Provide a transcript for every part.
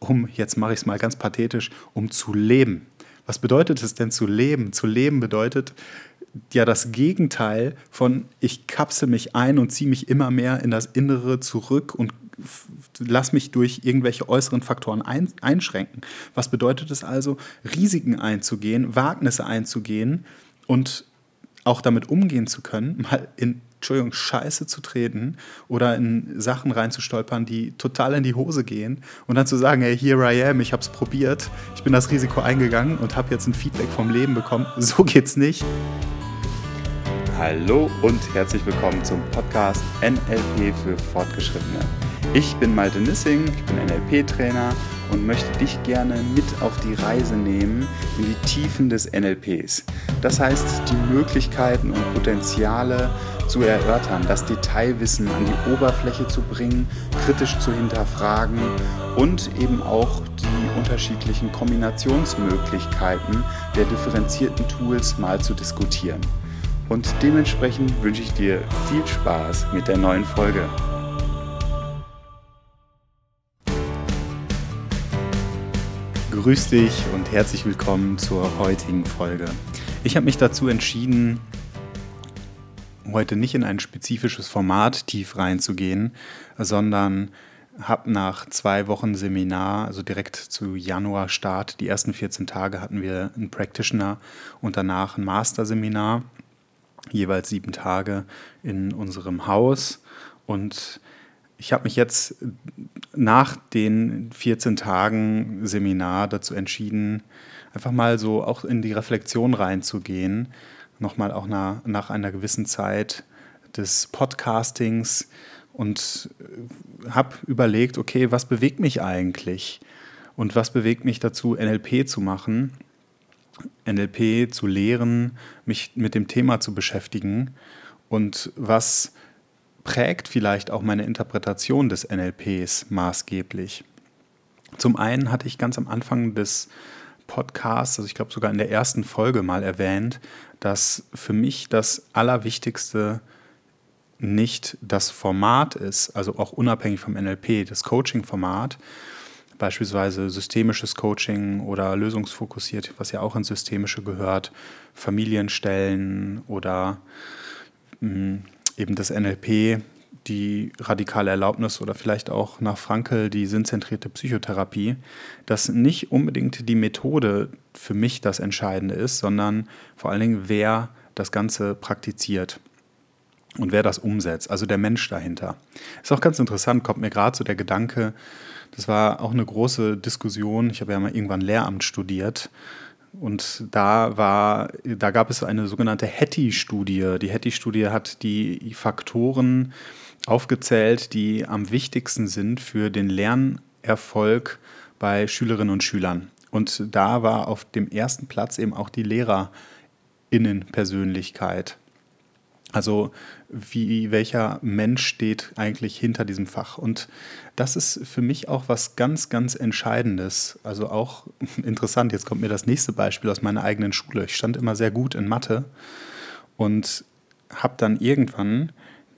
um, jetzt mache ich es mal ganz pathetisch, um zu leben. Was bedeutet es denn zu leben? Zu leben bedeutet ja das Gegenteil von ich kapsel mich ein und ziehe mich immer mehr in das Innere zurück und lass mich durch irgendwelche äußeren Faktoren ein, einschränken. Was bedeutet es also, Risiken einzugehen, Wagnisse einzugehen und auch damit umgehen zu können, mal in Entschuldigung, Scheiße zu treten oder in Sachen reinzustolpern, die total in die Hose gehen und dann zu sagen, hey, here I am, ich habe es probiert, ich bin das Risiko eingegangen und habe jetzt ein Feedback vom Leben bekommen. So geht's nicht. Hallo und herzlich willkommen zum Podcast NLP für Fortgeschrittene. Ich bin Malte Nissing, ich bin NLP-Trainer und möchte dich gerne mit auf die Reise nehmen in die Tiefen des NLPs. Das heißt, die Möglichkeiten und Potenziale zu erörtern, das Detailwissen an die Oberfläche zu bringen, kritisch zu hinterfragen und eben auch die unterschiedlichen Kombinationsmöglichkeiten der differenzierten Tools mal zu diskutieren. Und dementsprechend wünsche ich dir viel Spaß mit der neuen Folge. Grüß dich und herzlich willkommen zur heutigen Folge. Ich habe mich dazu entschieden, heute nicht in ein spezifisches Format tief reinzugehen, sondern habe nach zwei Wochen Seminar, also direkt zu Januar-Start, die ersten 14 Tage hatten wir einen Practitioner und danach ein Master-Seminar, jeweils sieben Tage in unserem Haus. Und ich habe mich jetzt nach den 14 Tagen Seminar dazu entschieden, einfach mal so auch in die Reflexion reinzugehen nochmal auch nach, nach einer gewissen Zeit des Podcastings und äh, habe überlegt, okay, was bewegt mich eigentlich? Und was bewegt mich dazu, NLP zu machen, NLP zu lehren, mich mit dem Thema zu beschäftigen? Und was prägt vielleicht auch meine Interpretation des NLPs maßgeblich. Zum einen hatte ich ganz am Anfang des Podcasts, also ich glaube sogar in der ersten Folge mal erwähnt, dass für mich das Allerwichtigste nicht das Format ist, also auch unabhängig vom NLP, das Coaching-Format, beispielsweise systemisches Coaching oder lösungsfokussiert, was ja auch ins Systemische gehört, Familienstellen oder mh, hm, eben das NLP, die radikale Erlaubnis oder vielleicht auch nach Frankel die sinnzentrierte Psychotherapie, dass nicht unbedingt die Methode für mich das Entscheidende ist, sondern vor allen Dingen, wer das Ganze praktiziert und wer das umsetzt, also der Mensch dahinter. Ist auch ganz interessant, kommt mir gerade so der Gedanke, das war auch eine große Diskussion, ich habe ja mal irgendwann Lehramt studiert und da war, da gab es eine sogenannte Hattie-Studie. Die Hattie-Studie hat die Faktoren aufgezählt, die am wichtigsten sind für den Lernerfolg bei Schülerinnen und Schülern. Und da war auf dem ersten Platz eben auch die Lehrerinnenpersönlichkeit. Also wie, welcher Mensch steht eigentlich hinter diesem Fach? Und das ist für mich auch was ganz, ganz Entscheidendes. Also auch interessant, jetzt kommt mir das nächste Beispiel aus meiner eigenen Schule. Ich stand immer sehr gut in Mathe und habe dann irgendwann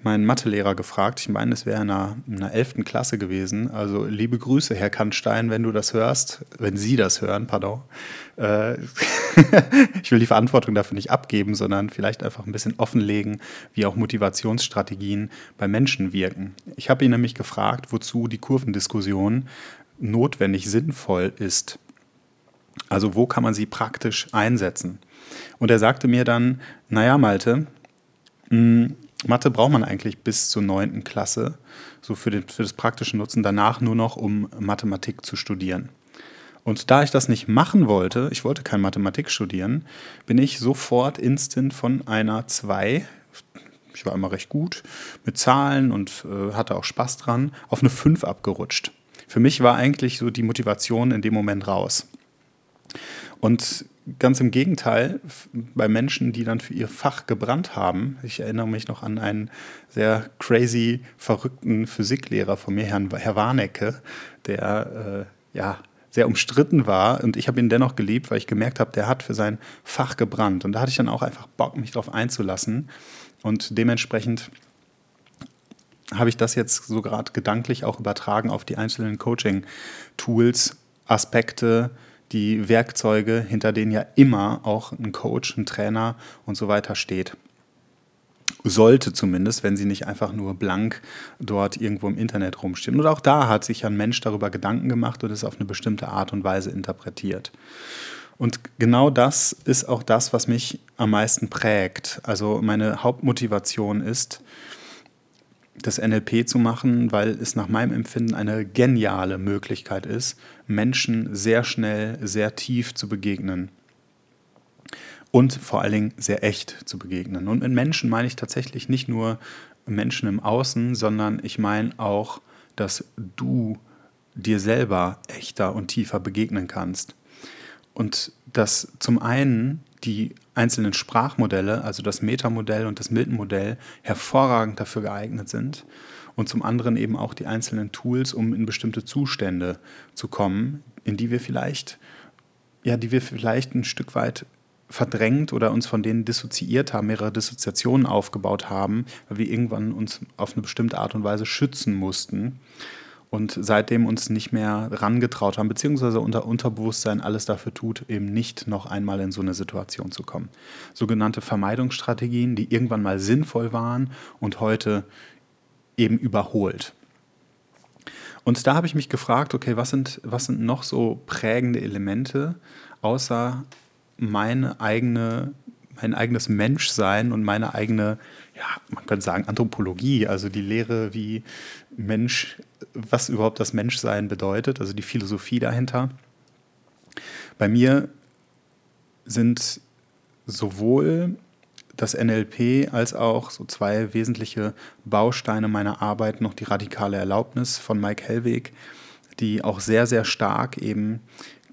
meinen Mathelehrer gefragt. Ich meine, es wäre in einer, in einer 11. Klasse gewesen. Also liebe Grüße, Herr Kannstein, wenn du das hörst, wenn Sie das hören, pardon. Äh, ich will die Verantwortung dafür nicht abgeben, sondern vielleicht einfach ein bisschen offenlegen, wie auch Motivationsstrategien bei Menschen wirken. Ich habe ihn nämlich gefragt, wozu die Kurvendiskussion notwendig sinnvoll ist. Also wo kann man sie praktisch einsetzen? Und er sagte mir dann, naja, Malte, hm, Mathe braucht man eigentlich bis zur 9. Klasse, so für, den, für das praktische Nutzen, danach nur noch, um Mathematik zu studieren. Und da ich das nicht machen wollte, ich wollte kein Mathematik studieren, bin ich sofort instant von einer 2, ich war immer recht gut mit Zahlen und äh, hatte auch Spaß dran, auf eine 5 abgerutscht. Für mich war eigentlich so die Motivation in dem Moment raus. Und ganz im Gegenteil, bei Menschen, die dann für ihr Fach gebrannt haben, ich erinnere mich noch an einen sehr crazy, verrückten Physiklehrer von mir, Herrn, Herr Warnecke, der äh, ja sehr umstritten war. Und ich habe ihn dennoch geliebt, weil ich gemerkt habe, der hat für sein Fach gebrannt. Und da hatte ich dann auch einfach Bock, mich darauf einzulassen. Und dementsprechend habe ich das jetzt so gerade gedanklich auch übertragen auf die einzelnen Coaching-Tools, Aspekte, die Werkzeuge, hinter denen ja immer auch ein Coach, ein Trainer und so weiter steht. Sollte zumindest, wenn sie nicht einfach nur blank dort irgendwo im Internet rumstehen. Und auch da hat sich ein Mensch darüber Gedanken gemacht und es auf eine bestimmte Art und Weise interpretiert. Und genau das ist auch das, was mich am meisten prägt. Also meine Hauptmotivation ist, das NLP zu machen, weil es nach meinem Empfinden eine geniale Möglichkeit ist, Menschen sehr schnell, sehr tief zu begegnen. Und vor allen Dingen sehr echt zu begegnen. Und mit Menschen meine ich tatsächlich nicht nur Menschen im Außen, sondern ich meine auch, dass du dir selber echter und tiefer begegnen kannst. Und dass zum einen die einzelnen Sprachmodelle, also das Metamodell und das Milton-Modell, hervorragend dafür geeignet sind. Und zum anderen eben auch die einzelnen Tools, um in bestimmte Zustände zu kommen, in die wir vielleicht, ja, die wir vielleicht ein Stück weit verdrängt oder uns von denen dissoziiert haben, mehrere Dissoziationen aufgebaut haben, weil wir irgendwann uns auf eine bestimmte Art und Weise schützen mussten und seitdem uns nicht mehr rangetraut haben, beziehungsweise unser Unterbewusstsein alles dafür tut, eben nicht noch einmal in so eine Situation zu kommen. Sogenannte Vermeidungsstrategien, die irgendwann mal sinnvoll waren und heute eben überholt. Und da habe ich mich gefragt, okay, was sind, was sind noch so prägende Elemente, außer meine eigene, mein eigenes Menschsein und meine eigene, ja, man könnte sagen, Anthropologie, also die Lehre, wie Mensch was überhaupt das Menschsein bedeutet, also die Philosophie dahinter. Bei mir sind sowohl das NLP als auch so zwei wesentliche Bausteine meiner Arbeit noch die radikale Erlaubnis von Mike Hellweg, die auch sehr, sehr stark eben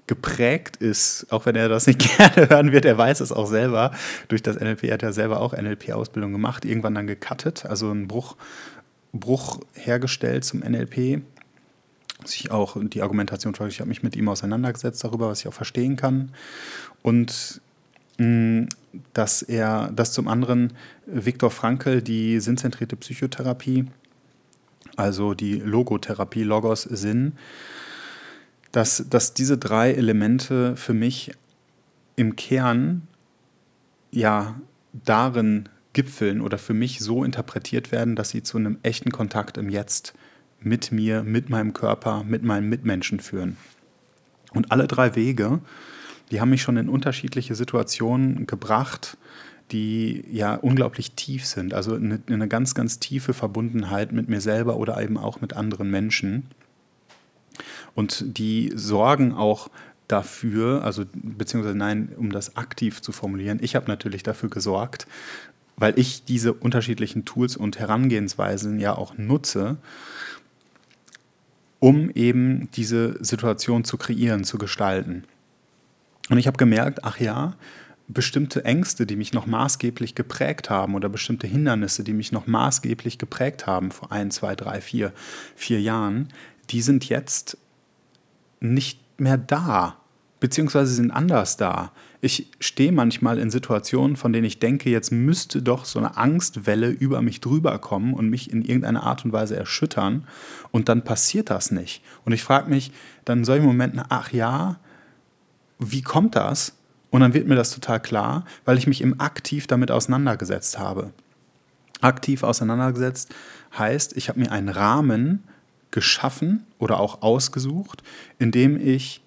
geprägt ist, auch wenn er das nicht gerne hören wird, er weiß es auch selber, durch das NLP, er hat ja selber auch NLP-Ausbildung gemacht, irgendwann dann gecuttet, also einen Bruch Bruch hergestellt zum NLP. Ich auch die Argumentation, ich habe mich mit ihm auseinandergesetzt darüber, was ich auch verstehen kann. Und dass er, dass zum anderen Viktor Frankl die sinnzentrierte Psychotherapie, also die Logotherapie, Logos, Sinn, dass, dass diese drei Elemente für mich im Kern ja darin gipfeln oder für mich so interpretiert werden, dass sie zu einem echten Kontakt im Jetzt mit mir, mit meinem Körper, mit meinen Mitmenschen führen. Und alle drei Wege, die haben mich schon in unterschiedliche Situationen gebracht, die ja unglaublich tief sind. Also eine, eine ganz, ganz tiefe Verbundenheit mit mir selber oder eben auch mit anderen Menschen. Und die sorgen auch dafür, also beziehungsweise nein, um das aktiv zu formulieren, ich habe natürlich dafür gesorgt, weil ich diese unterschiedlichen Tools und Herangehensweisen ja auch nutze, um eben diese Situation zu kreieren, zu gestalten. Und ich habe gemerkt, ach ja, bestimmte Ängste, die mich noch maßgeblich geprägt haben oder bestimmte Hindernisse, die mich noch maßgeblich geprägt haben vor ein, zwei, drei, vier, vier Jahren, die sind jetzt nicht mehr da, beziehungsweise sind anders da. Ich stehe manchmal in Situationen, von denen ich denke, jetzt müsste doch so eine Angstwelle über mich drüber kommen und mich in irgendeiner Art und Weise erschüttern. Und dann passiert das nicht. Und ich frage mich dann in solchen Momenten, ach ja, wie kommt das? Und dann wird mir das total klar, weil ich mich im aktiv damit auseinandergesetzt habe. Aktiv auseinandergesetzt heißt, ich habe mir einen Rahmen geschaffen oder auch ausgesucht, in dem ich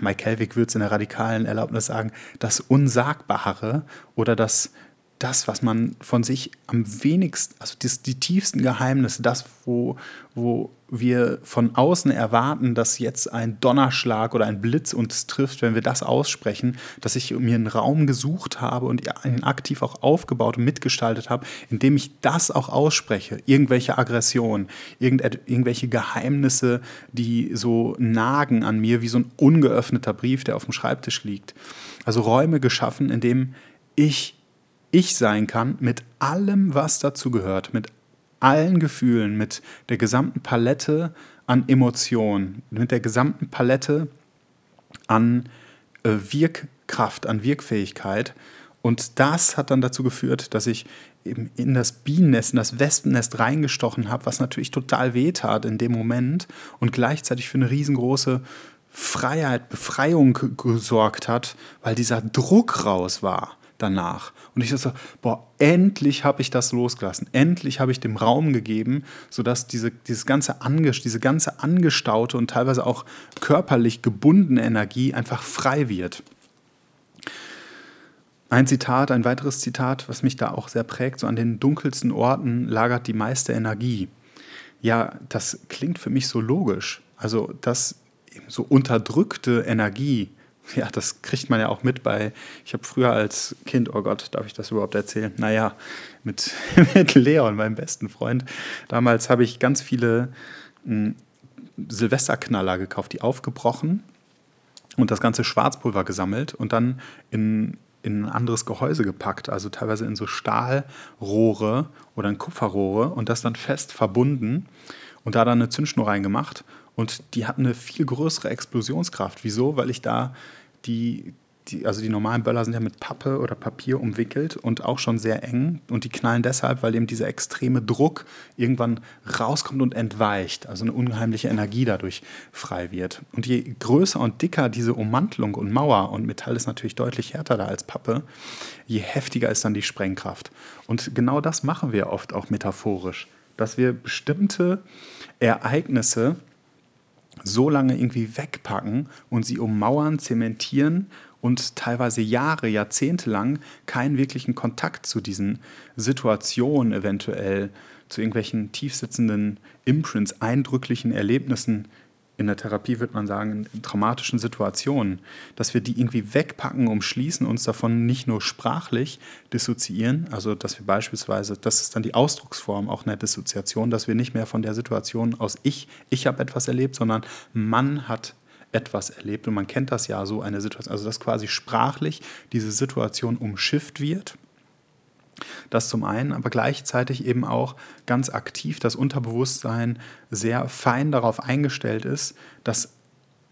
Mike Helwig würde es in der radikalen Erlaubnis sagen, das Unsagbare oder das, das, was man von sich am wenigsten, also das, die tiefsten Geheimnisse, das, wo, wo wir von außen erwarten, dass jetzt ein Donnerschlag oder ein Blitz uns trifft, wenn wir das aussprechen, dass ich mir einen Raum gesucht habe und ihn aktiv auch aufgebaut und mitgestaltet habe, indem ich das auch ausspreche. Irgendwelche Aggressionen, irgendwelche Geheimnisse, die so nagen an mir, wie so ein ungeöffneter Brief, der auf dem Schreibtisch liegt. Also Räume geschaffen, in dem ich ich sein kann mit allem, was dazu gehört, mit allen Gefühlen, mit der gesamten Palette an Emotionen, mit der gesamten Palette an äh, Wirkkraft, an Wirkfähigkeit. Und das hat dann dazu geführt, dass ich eben in das Bienennest, in das Wespennest reingestochen habe, was natürlich total wehtat in dem Moment und gleichzeitig für eine riesengroße Freiheit, Befreiung gesorgt hat, weil dieser Druck raus war danach. Und ich so, boah, endlich habe ich das losgelassen. Endlich habe ich dem Raum gegeben, sodass diese, dieses ganze Ange, diese ganze angestaute und teilweise auch körperlich gebundene Energie einfach frei wird. Ein Zitat, ein weiteres Zitat, was mich da auch sehr prägt, so an den dunkelsten Orten lagert die meiste Energie. Ja, das klingt für mich so logisch. Also, dass so unterdrückte Energie, ja, das kriegt man ja auch mit bei, ich habe früher als Kind, oh Gott, darf ich das überhaupt erzählen? Naja, mit, mit Leon, meinem besten Freund. Damals habe ich ganz viele m, hm, Silvesterknaller gekauft, die aufgebrochen und das ganze Schwarzpulver gesammelt und dann in in ein anderes Gehäuse gepackt, also teilweise in so Stahlrohre oder in Kupferrohre und das dann fest verbunden und da dann eine Zündschnur reingemacht und die hat eine viel größere Explosionskraft. Wieso? Weil ich da die, die, also die normalen Böller sind ja mit Pappe oder Papier umwickelt und auch schon sehr eng. Und die knallen deshalb, weil eben dieser extreme Druck irgendwann rauskommt und entweicht. Also eine unheimliche Energie dadurch frei wird. Und je größer und dicker diese Ummantelung und Mauer, und Metall ist natürlich deutlich härter da als Pappe, je heftiger ist dann die Sprengkraft. Und genau das machen wir oft auch metaphorisch, dass wir bestimmte Ereignisse so lange irgendwie wegpacken und sie ummauern, zementieren und teilweise Jahre, Jahrzehnte lang keinen wirklichen Kontakt zu diesen Situationen eventuell, zu irgendwelchen tiefsitzenden Imprints, eindrücklichen Erlebnissen in der Therapie würde man sagen, in traumatischen Situationen, dass wir die irgendwie wegpacken, umschließen, uns davon nicht nur sprachlich dissoziieren, also dass wir beispielsweise, das ist dann die Ausdrucksform auch einer Dissoziation, dass wir nicht mehr von der Situation aus ich, ich habe etwas erlebt, sondern man hat etwas erlebt und man kennt das ja so eine Situation, also dass quasi sprachlich diese Situation umschifft wird. Das zum einen, aber gleichzeitig eben auch ganz aktiv das Unterbewusstsein sehr fein darauf eingestellt ist, dass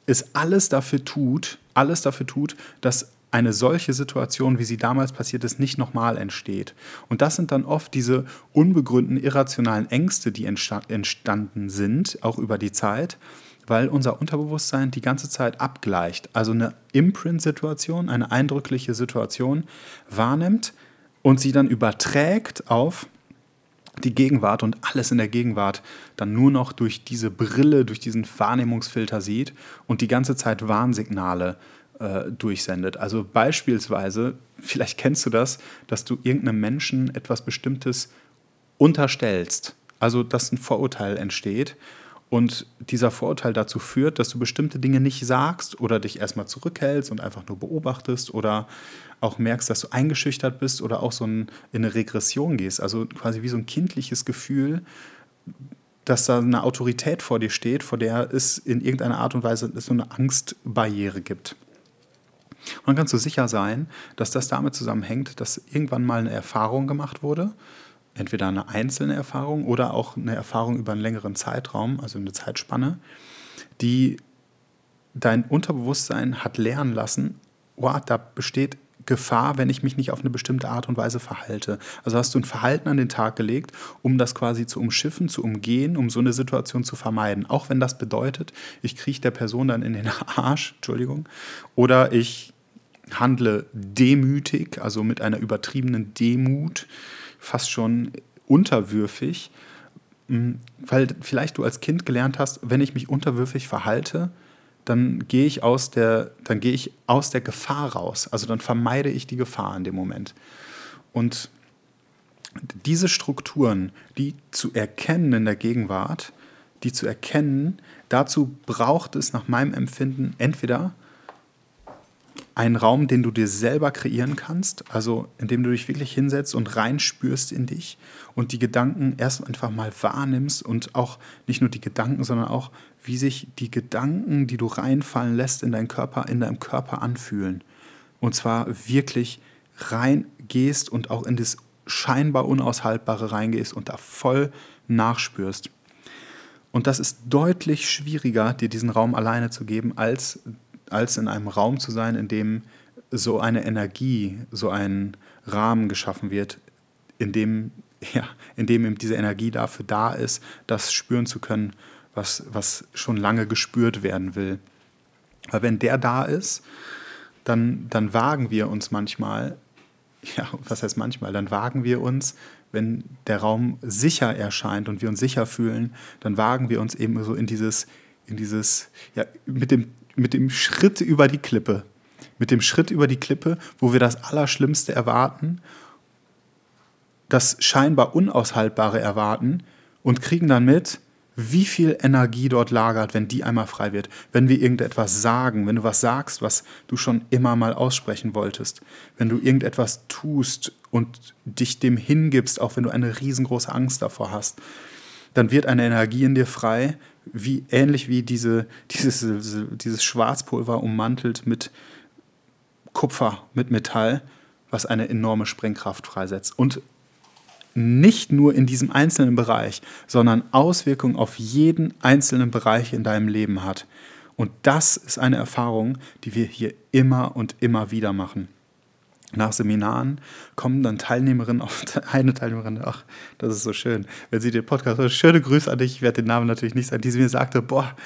es alles dafür tut, alles dafür tut, dass eine solche Situation, wie sie damals passiert ist, nicht nochmal entsteht. Und das sind dann oft diese unbegründeten, irrationalen Ängste, die entstanden sind, auch über die Zeit, weil unser Unterbewusstsein die ganze Zeit abgleicht. Also eine Imprint-Situation, eine eindrückliche Situation wahrnimmt und sie dann überträgt auf die Gegenwart und alles in der Gegenwart dann nur noch durch diese Brille, durch diesen Wahrnehmungsfilter sieht und die ganze Zeit Warnsignale äh, durchsendet. Also beispielsweise, vielleicht kennst du das, dass du irgendeinem Menschen etwas Bestimmtes unterstellst, also dass ein Vorurteil entsteht und dieser Vorurteil dazu führt, dass du bestimmte Dinge nicht sagst oder dich erstmal zurückhältst und einfach nur beobachtest oder auch merkst, dass du eingeschüchtert bist oder auch so in eine Regression gehst. Also quasi wie so ein kindliches Gefühl, dass da eine Autorität vor dir steht, vor der es in irgendeiner Art und Weise so eine Angstbarriere gibt. Und dann kannst du sicher sein, dass das damit zusammenhängt, dass irgendwann mal eine Erfahrung gemacht wurde, entweder eine einzelne Erfahrung oder auch eine Erfahrung über einen längeren Zeitraum, also eine Zeitspanne, die dein Unterbewusstsein hat lernen lassen, oh, da besteht Gefahr, wenn ich mich nicht auf eine bestimmte Art und Weise verhalte. Also hast du ein Verhalten an den Tag gelegt, um das quasi zu umschiffen, zu umgehen, um so eine Situation zu vermeiden. Auch wenn das bedeutet, ich kriege der Person dann in den Arsch, Entschuldigung, oder ich handle demütig, also mit einer übertriebenen Demut, fast schon unterwürfig, weil vielleicht du als Kind gelernt hast, wenn ich mich unterwürfig verhalte, dann gehe ich aus der, dann gehe ich aus der Gefahr raus. Also dann vermeide ich die Gefahr in dem Moment. Und diese Strukturen, die zu erkennen in der Gegenwart, die zu erkennen, dazu braucht es nach meinem Empfinden entweder einen Raum, den du dir selber kreieren kannst, also indem du dich wirklich hinsetzt und reinspürst in dich und die Gedanken erst einfach mal wahrnimmst und auch nicht nur die Gedanken, sondern auch, wie sich die Gedanken, die du reinfallen lässt in deinen Körper, in deinem Körper anfühlen. Und zwar wirklich reingehst und auch in das scheinbar Unaushaltbare reingehst und da voll nachspürst. Und das ist deutlich schwieriger, dir diesen Raum alleine zu geben, als als in einem Raum zu sein, in dem so eine Energie, so ein Rahmen geschaffen wird, in dem, ja, in dem eben diese Energie dafür da ist, das spüren zu können, was, was schon lange gespürt werden will. Weil wenn der da ist, dann, dann wagen wir uns manchmal, ja, was heißt manchmal, dann wagen wir uns, wenn der Raum sicher erscheint und wir uns sicher fühlen, dann wagen wir uns eben so in dieses, in dieses, ja, mit dem, mit dem Schritt über die Klippe. Mit dem Schritt über die Klippe, wo wir das Allerschlimmste erwarten, das scheinbar Unaushaltbare erwarten und kriegen dann mit, wie viel Energie dort lagert, wenn die einmal frei wird. Wenn wir irgendetwas sagen, wenn du was sagst, was du schon immer mal aussprechen wolltest. Wenn du irgendetwas tust und dich dem hingibst, auch wenn du eine riesengroße Angst davor hast, dann wird eine Energie in dir frei, wie ähnlich wie diese, dieses, dieses Schwarzpulver ummantelt mit Kupfer, mit Metall, was eine enorme Sprengkraft freisetzt. Und nicht nur in diesem einzelnen Bereich, sondern Auswirkungen auf jeden einzelnen Bereich in deinem Leben hat. Und das ist eine Erfahrung, die wir hier immer und immer wieder machen. Nach Seminaren kommen dann Teilnehmerinnen auf eine Teilnehmerin, ach, das ist so schön, wenn sie den Podcast hört, schöne Grüße an dich, ich werde den Namen natürlich nicht sagen, die sie mir sagte, boah,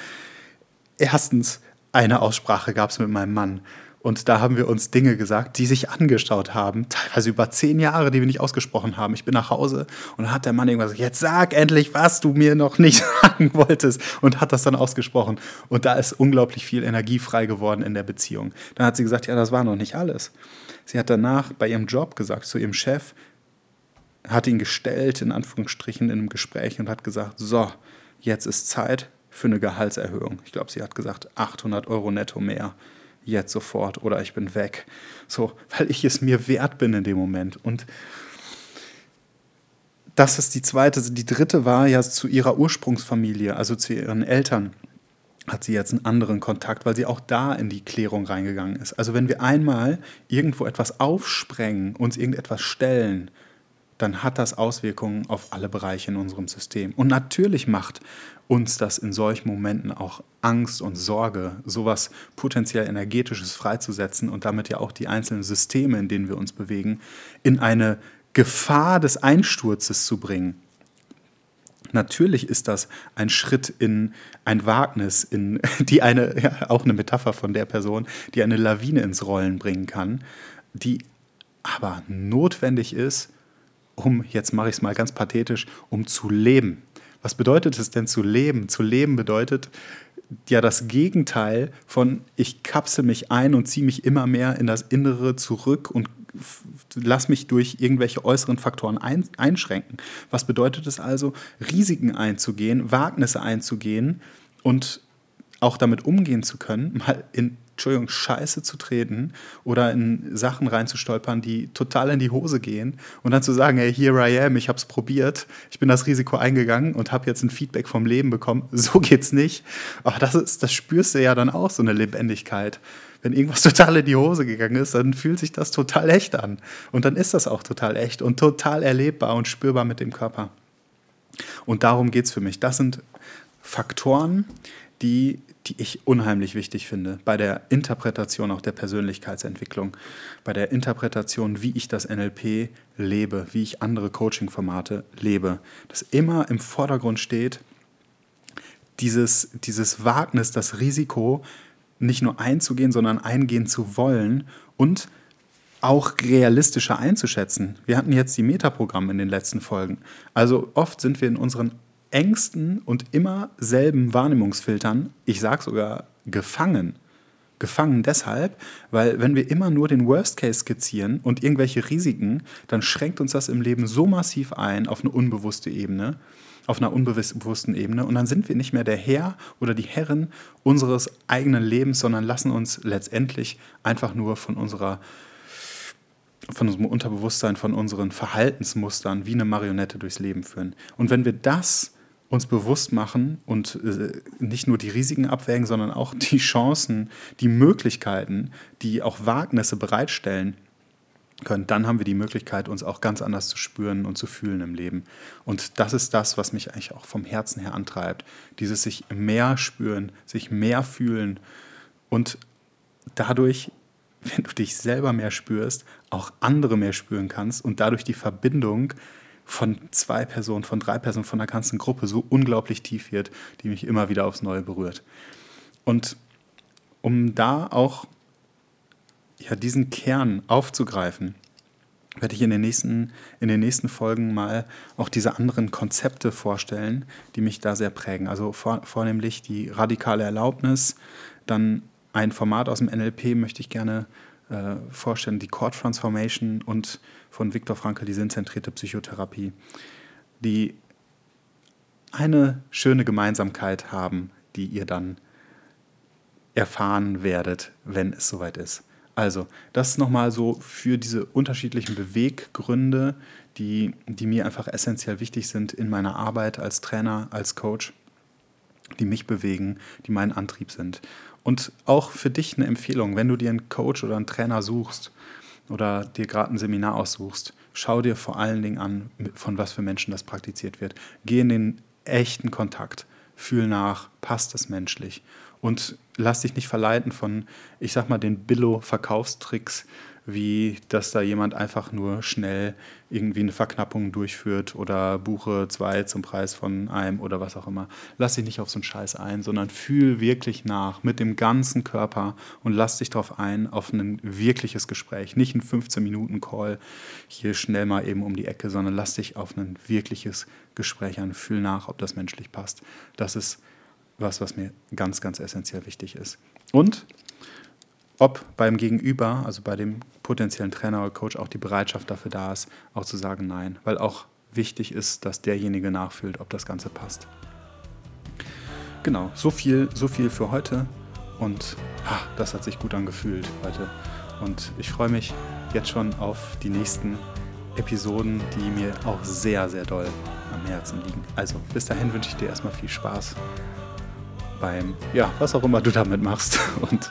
erstens, eine Aussprache gab es mit meinem Mann und da haben wir uns Dinge gesagt, die sich angestaut haben, teilweise über zehn Jahre, die wir nicht ausgesprochen haben. Ich bin nach Hause und dann hat der Mann irgendwas gesagt, jetzt sag endlich, was du mir noch nicht sagen wolltest und hat das dann ausgesprochen. Und da ist unglaublich viel Energie frei geworden in der Beziehung. Dann hat sie gesagt, ja, das war noch nicht alles. Sie hat danach bei ihrem Job gesagt zu ihrem Chef, hat ihn gestellt, in Anführungsstrichen, in einem Gespräch und hat gesagt, so, jetzt ist Zeit für eine Gehaltserhöhung. Ich glaube, sie hat gesagt, 800 Euro netto mehr jetzt sofort oder ich bin weg. So, weil ich es mir wert bin in dem Moment. Und das ist die zweite. Die dritte war ja zu ihrer Ursprungsfamilie, also zu ihren Eltern hat sie jetzt einen anderen Kontakt, weil sie auch da in die Klärung reingegangen ist. Also wenn wir einmal irgendwo etwas aufsprengen, uns irgendetwas stellen, dann hat das Auswirkungen auf alle Bereiche in unserem System. Und natürlich macht uns das in solchen Momenten auch Angst und Sorge, sowas potenziell energetisches freizusetzen und damit ja auch die einzelnen Systeme, in denen wir uns bewegen, in eine Gefahr des Einsturzes zu bringen. Natürlich ist das ein Schritt in ein Wagnis, in die eine, ja, auch eine Metapher von der Person, die eine Lawine ins Rollen bringen kann, die aber notwendig ist, um, jetzt mache ich es mal ganz pathetisch, um zu leben. Was bedeutet es denn zu leben? Zu leben bedeutet ja das Gegenteil von ich kapsel mich ein und ziehe mich immer mehr in das Innere zurück und lass mich durch irgendwelche äußeren Faktoren ein, einschränken. Was bedeutet es also, Risiken einzugehen, Wagnisse einzugehen und auch damit umgehen zu können, mal in Entschuldigung, Scheiße zu treten oder in Sachen reinzustolpern, die total in die Hose gehen und dann zu sagen, hey, here I am, ich habe es probiert, ich bin das Risiko eingegangen und habe jetzt ein Feedback vom Leben bekommen. So geht's nicht. Aber das ist, das spürst du ja dann auch so eine Lebendigkeit. Wenn irgendwas total in die Hose gegangen ist, dann fühlt sich das total echt an. Und dann ist das auch total echt und total erlebbar und spürbar mit dem Körper. Und darum geht es für mich. Das sind Faktoren, die die ich unheimlich wichtig finde bei der Interpretation auch der Persönlichkeitsentwicklung, bei der Interpretation, wie ich das NLP lebe, wie ich andere Coaching-Formate lebe. Dass immer im Vordergrund steht, dieses, dieses Wagnis, das Risiko nicht nur einzugehen, sondern eingehen zu wollen und auch realistischer einzuschätzen. Wir hatten jetzt die Metaprogramme in den letzten Folgen. Also oft sind wir in unseren engsten und immer selben Wahrnehmungsfiltern, ich sage sogar gefangen. Gefangen deshalb, weil wenn wir immer nur den Worst Case skizzieren und irgendwelche Risiken, dann schränkt uns das im Leben so massiv ein auf eine unbewusste Ebene, auf einer unbewussten Ebene und dann sind wir nicht mehr der Herr oder die Herrin unseres eigenen Lebens, sondern lassen uns letztendlich einfach nur von unserer von unserem Unterbewusstsein, von unseren Verhaltensmustern wie eine Marionette durchs Leben führen. Und wenn wir das uns bewusst machen und äh, nicht nur die Risiken abwägen, sondern auch die Chancen, die Möglichkeiten, die auch Wagnisse bereitstellen können, dann haben wir die Möglichkeit, uns auch ganz anders zu spüren und zu fühlen im Leben. Und das ist das, was mich eigentlich auch vom Herzen her antreibt. Dieses sich mehr spüren, sich mehr fühlen und dadurch wenn du dich selber mehr spürst, auch andere mehr spüren kannst und dadurch die Verbindung von zwei Personen, von drei Personen, von der ganzen Gruppe so unglaublich tief wird, die mich immer wieder aufs Neue berührt. Und um da auch ja, diesen Kern aufzugreifen, werde ich in den, nächsten, in den nächsten Folgen mal auch diese anderen Konzepte vorstellen, die mich da sehr prägen. Also vor, vornehmlich die radikale Erlaubnis, dann ein Format aus dem NLP möchte ich gerne äh, vorstellen, die Core Transformation und von Viktor Frankl die sinnzentrierte Psychotherapie, die eine schöne Gemeinsamkeit haben, die ihr dann erfahren werdet, wenn es soweit ist. Also, das nochmal so für diese unterschiedlichen Beweggründe, die, die mir einfach essentiell wichtig sind in meiner Arbeit als Trainer, als Coach, die mich bewegen, die mein Antrieb sind. Und auch für dich eine Empfehlung, wenn du dir einen Coach oder einen Trainer suchst oder dir gerade ein Seminar aussuchst, schau dir vor allen Dingen an, von was für Menschen das praktiziert wird. Geh in den echten Kontakt, fühl nach, passt es menschlich und lass dich nicht verleiten von, ich sag mal, den Billo-Verkaufstricks, wie dass da jemand einfach nur schnell irgendwie eine Verknappung durchführt oder buche zwei zum Preis von einem oder was auch immer. Lass dich nicht auf so einen Scheiß ein, sondern fühl wirklich nach mit dem ganzen Körper und lass dich darauf ein, auf ein wirkliches Gespräch. Nicht ein 15-Minuten-Call hier schnell mal eben um die Ecke, sondern lass dich auf ein wirkliches Gespräch an. Fühl nach, ob das menschlich passt. Das ist was, was mir ganz, ganz essentiell wichtig ist. Und ob beim Gegenüber, also bei dem potenziellen Trainer oder Coach, auch die Bereitschaft dafür da ist, auch zu sagen Nein, weil auch wichtig ist, dass derjenige nachfühlt, ob das Ganze passt. Genau, so viel, so viel für heute und ach, das hat sich gut angefühlt heute. Und ich freue mich jetzt schon auf die nächsten Episoden, die mir auch sehr, sehr doll am Herzen liegen. Also bis dahin wünsche ich dir erstmal viel Spaß beim, ja, was auch immer du damit machst. Und